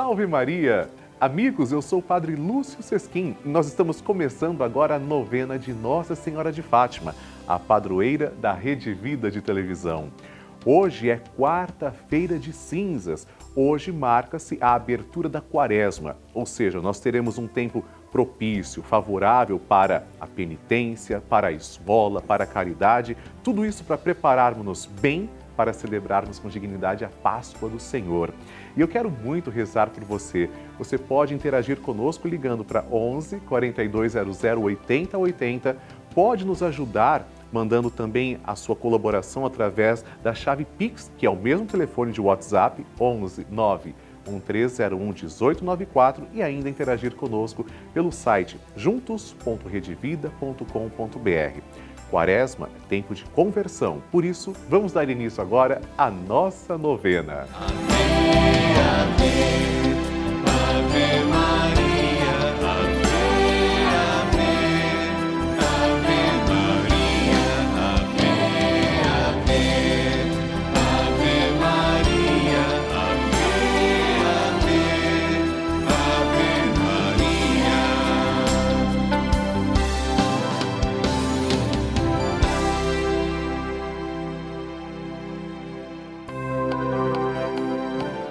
Salve Maria! Amigos, eu sou o Padre Lúcio Sesquim e nós estamos começando agora a novena de Nossa Senhora de Fátima, a padroeira da Rede Vida de televisão. Hoje é quarta-feira de cinzas. Hoje marca-se a abertura da quaresma, ou seja, nós teremos um tempo propício, favorável para a penitência, para a esmola, para a caridade, tudo isso para prepararmos-nos bem para celebrarmos com dignidade a Páscoa do Senhor. E eu quero muito rezar por você. Você pode interagir conosco ligando para 11 4200 8080, pode nos ajudar mandando também a sua colaboração através da chave Pix, que é o mesmo telefone de WhatsApp 11 9 1301 1894 e ainda interagir conosco pelo site juntos.redevida.com.br. Quaresma é tempo de conversão, por isso vamos dar início agora à nossa novena. Amém, amém,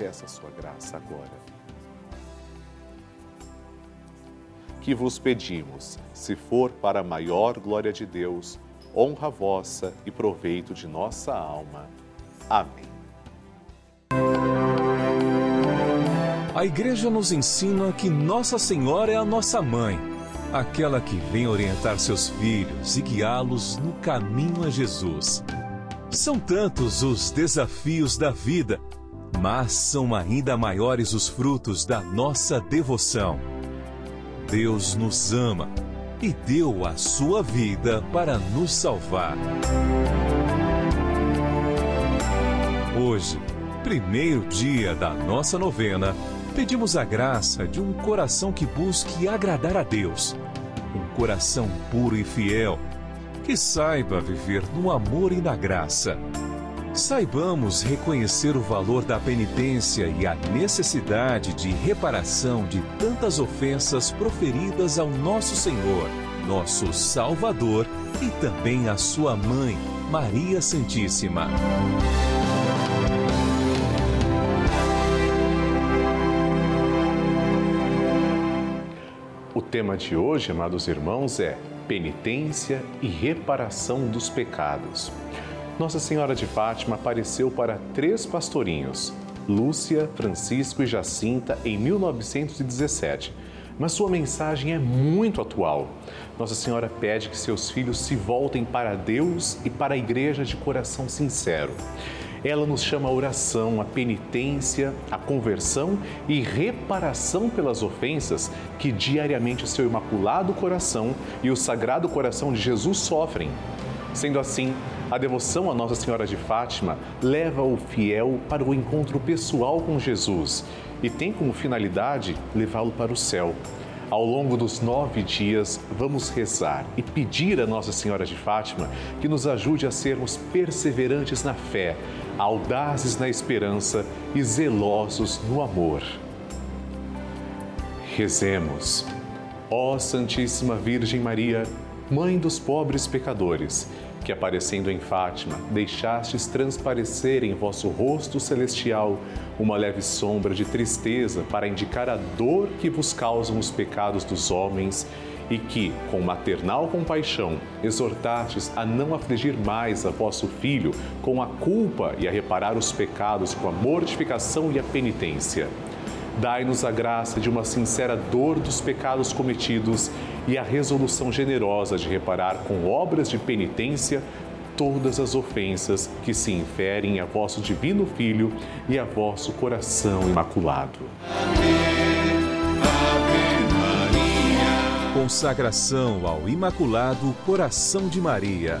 peça a sua graça agora. Que vos pedimos, se for para a maior glória de Deus, honra vossa e proveito de nossa alma. Amém. A Igreja nos ensina que Nossa Senhora é a nossa mãe, aquela que vem orientar seus filhos e guiá-los no caminho a Jesus. São tantos os desafios da vida, mas são ainda maiores os frutos da nossa devoção. Deus nos ama e deu a sua vida para nos salvar. Hoje, primeiro dia da nossa novena, pedimos a graça de um coração que busque agradar a Deus. Um coração puro e fiel, que saiba viver no amor e na graça. Saibamos reconhecer o valor da penitência e a necessidade de reparação de tantas ofensas proferidas ao nosso Senhor, nosso Salvador e também à sua mãe, Maria Santíssima. O tema de hoje, amados irmãos, é penitência e reparação dos pecados. Nossa Senhora de Fátima apareceu para três pastorinhos, Lúcia, Francisco e Jacinta, em 1917. Mas sua mensagem é muito atual. Nossa Senhora pede que seus filhos se voltem para Deus e para a igreja de coração sincero. Ela nos chama a oração, a penitência, a conversão e reparação pelas ofensas que diariamente o seu imaculado coração e o sagrado coração de Jesus sofrem. Sendo assim, a devoção a Nossa Senhora de Fátima leva o fiel para o encontro pessoal com Jesus e tem como finalidade levá-lo para o céu. Ao longo dos nove dias, vamos rezar e pedir a Nossa Senhora de Fátima que nos ajude a sermos perseverantes na fé, audazes na esperança e zelosos no amor. Rezemos. Ó Santíssima Virgem Maria, Mãe dos pobres pecadores, que aparecendo em Fátima, deixastes transparecer em vosso rosto celestial uma leve sombra de tristeza para indicar a dor que vos causam os pecados dos homens e que, com maternal compaixão, exortastes a não afligir mais a vosso filho com a culpa e a reparar os pecados com a mortificação e a penitência. Dai-nos a graça de uma sincera dor dos pecados cometidos e a resolução generosa de reparar com obras de penitência todas as ofensas que se inferem a vosso divino Filho e a vosso coração imaculado. Consagração ao Imaculado Coração de Maria.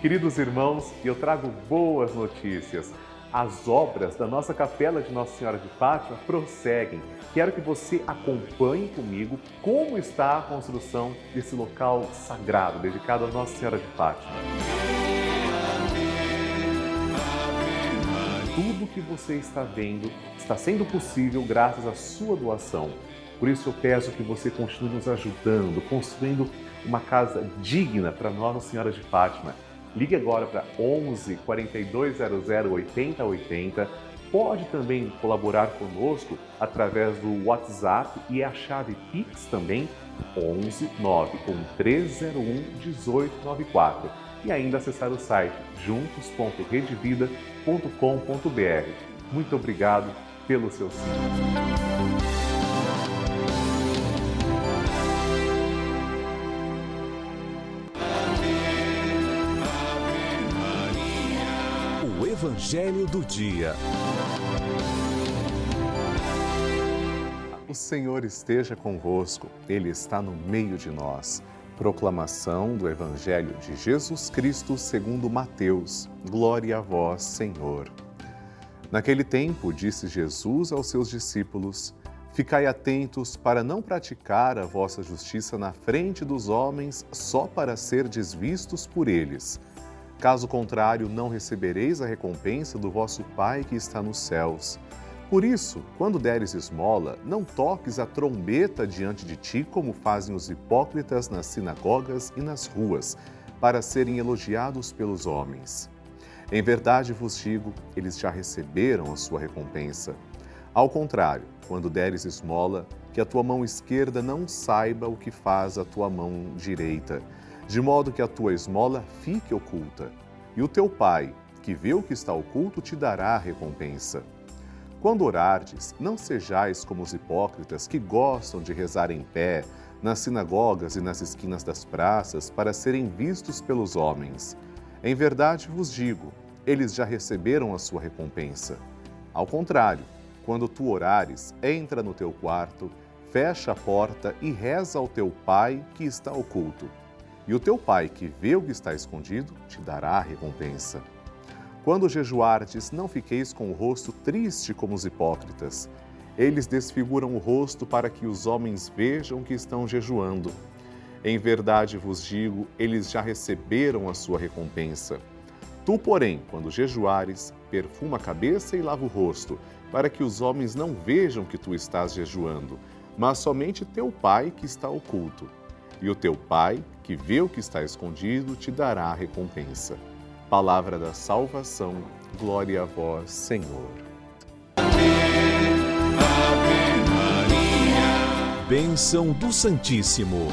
Queridos irmãos, eu trago boas notícias as obras da nossa capela de Nossa Senhora de Fátima prosseguem. Quero que você acompanhe comigo como está a construção desse local sagrado dedicado a Nossa Senhora de Fátima. Tudo que você está vendo está sendo possível graças à sua doação. Por isso eu peço que você continue nos ajudando, construindo uma casa digna para Nossa Senhora de Fátima Ligue agora para 11 4200 8080. Pode também colaborar conosco através do WhatsApp e a chave Pix também 11 9 1301 1894 e ainda acessar o site juntos.redevida.com.br. Muito obrigado pelo seu sim. Evangelho do Dia. O Senhor esteja convosco, Ele está no meio de nós. Proclamação do Evangelho de Jesus Cristo segundo Mateus. Glória a vós, Senhor. Naquele tempo, disse Jesus aos seus discípulos: Ficai atentos para não praticar a vossa justiça na frente dos homens só para ser desvistos por eles. Caso contrário, não recebereis a recompensa do vosso Pai que está nos céus. Por isso, quando deres esmola, não toques a trombeta diante de ti, como fazem os hipócritas nas sinagogas e nas ruas, para serem elogiados pelos homens. Em verdade vos digo, eles já receberam a sua recompensa. Ao contrário, quando deres esmola, que a tua mão esquerda não saiba o que faz a tua mão direita, de modo que a tua esmola fique oculta. E o teu pai, que vê o que está oculto, te dará a recompensa. Quando orardes, não sejais como os hipócritas que gostam de rezar em pé, nas sinagogas e nas esquinas das praças, para serem vistos pelos homens. Em verdade vos digo, eles já receberam a sua recompensa. Ao contrário, quando tu orares, entra no teu quarto, fecha a porta e reza ao teu pai que está oculto. E o teu pai que vê o que está escondido te dará a recompensa. Quando jejuardes, não fiqueis com o rosto triste como os hipócritas. Eles desfiguram o rosto para que os homens vejam que estão jejuando. Em verdade vos digo, eles já receberam a sua recompensa. Tu, porém, quando jejuares, perfuma a cabeça e lava o rosto, para que os homens não vejam que tu estás jejuando, mas somente teu pai que está oculto. E o teu pai, que vê o que está escondido, te dará a recompensa. Palavra da salvação, glória a vós, Senhor. Ave, Ave Maria. Bênção do Santíssimo.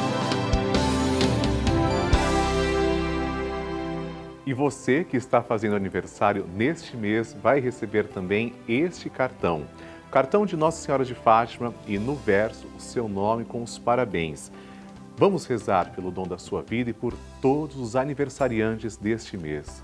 E você que está fazendo aniversário neste mês vai receber também este cartão cartão de Nossa Senhora de Fátima e no verso o seu nome com os parabéns. Vamos rezar pelo dom da sua vida e por todos os aniversariantes deste mês.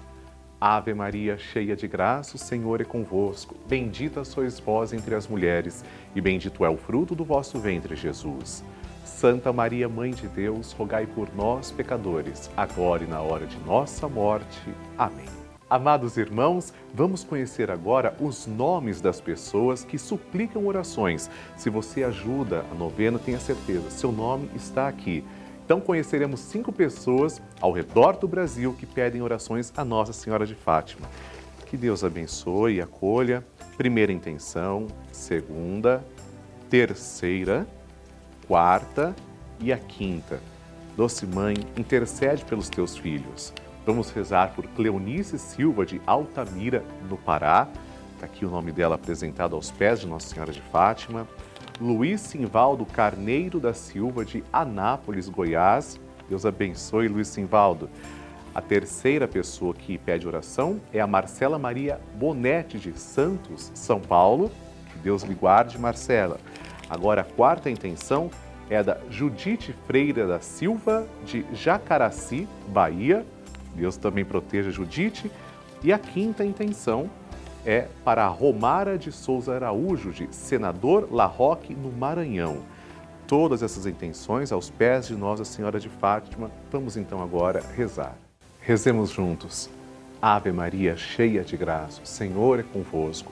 Ave Maria, cheia de graça, o Senhor é convosco. Bendita sois vós entre as mulheres, e bendito é o fruto do vosso ventre, Jesus. Santa Maria, Mãe de Deus, rogai por nós, pecadores, agora e na hora de nossa morte. Amém. Amados irmãos, vamos conhecer agora os nomes das pessoas que suplicam orações. Se você ajuda a novena, tenha certeza, seu nome está aqui. Então conheceremos cinco pessoas ao redor do Brasil que pedem orações a Nossa Senhora de Fátima. Que Deus abençoe e acolha. Primeira intenção, segunda, terceira, quarta e a quinta. Doce Mãe, intercede pelos teus filhos. Vamos rezar por Cleonice Silva de Altamira, no Pará. Está aqui o nome dela apresentado aos pés de Nossa Senhora de Fátima. Luiz Simvaldo Carneiro da Silva, de Anápolis, Goiás. Deus abençoe, Luiz Simvaldo. A terceira pessoa que pede oração é a Marcela Maria Bonetti, de Santos, São Paulo. Que Deus lhe guarde, Marcela. Agora, a quarta intenção é da Judite Freira da Silva, de Jacaraci, Bahia. Deus também proteja Judite. E a quinta intenção é para a Romara de Souza Araújo, de Senador La Roque, no Maranhão. Todas essas intenções aos pés de Nossa Senhora de Fátima, vamos então agora rezar. Rezemos juntos. Ave Maria, cheia de graça, o Senhor é convosco.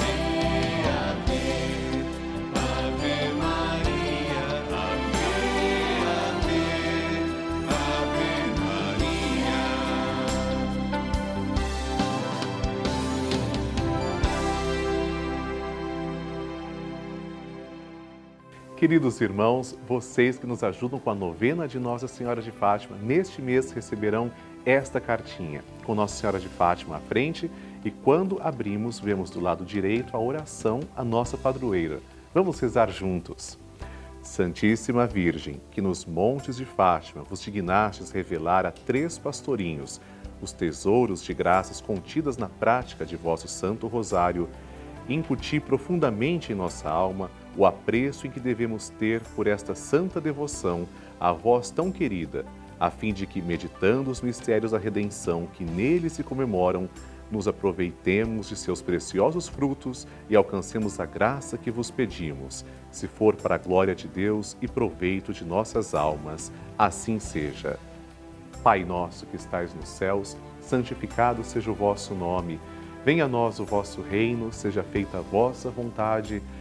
Queridos irmãos, vocês que nos ajudam com a novena de Nossa Senhora de Fátima, neste mês receberão esta cartinha com Nossa Senhora de Fátima à frente e quando abrimos, vemos do lado direito a oração à nossa padroeira. Vamos rezar juntos. Santíssima Virgem, que nos montes de Fátima vos dignastes revelar a três pastorinhos os tesouros de graças contidas na prática de vosso Santo Rosário, incuti profundamente em nossa alma o apreço em que devemos ter por esta santa devoção a vós tão querida, a fim de que, meditando os mistérios da redenção que nele se comemoram, nos aproveitemos de seus preciosos frutos e alcancemos a graça que vos pedimos, se for para a glória de Deus e proveito de nossas almas. Assim seja. Pai nosso que estais nos céus, santificado seja o vosso nome. Venha a nós o vosso reino, seja feita a vossa vontade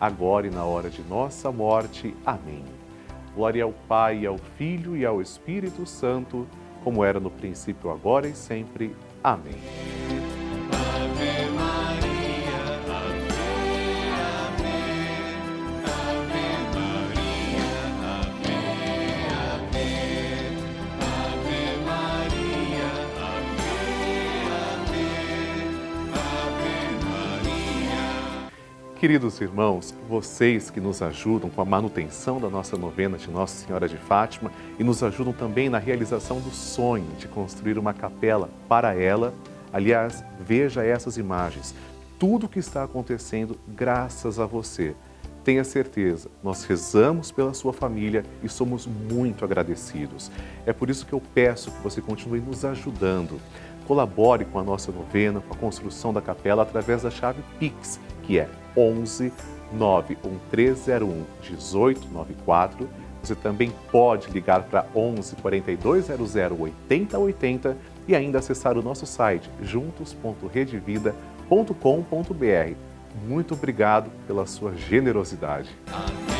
agora e na hora de nossa morte. Amém. Glória ao Pai, ao Filho e ao Espírito Santo, como era no princípio, agora e sempre. Amém. Queridos irmãos, vocês que nos ajudam com a manutenção da nossa novena de Nossa Senhora de Fátima e nos ajudam também na realização do sonho de construir uma capela para ela. Aliás, veja essas imagens. Tudo o que está acontecendo graças a você. Tenha certeza, nós rezamos pela sua família e somos muito agradecidos. É por isso que eu peço que você continue nos ajudando. Colabore com a nossa novena, com a construção da capela através da chave Pix, que é 11 91301 1894. Você também pode ligar para 11 4200 8080 e ainda acessar o nosso site juntos.redevida.com.br. Muito obrigado pela sua generosidade. Amém.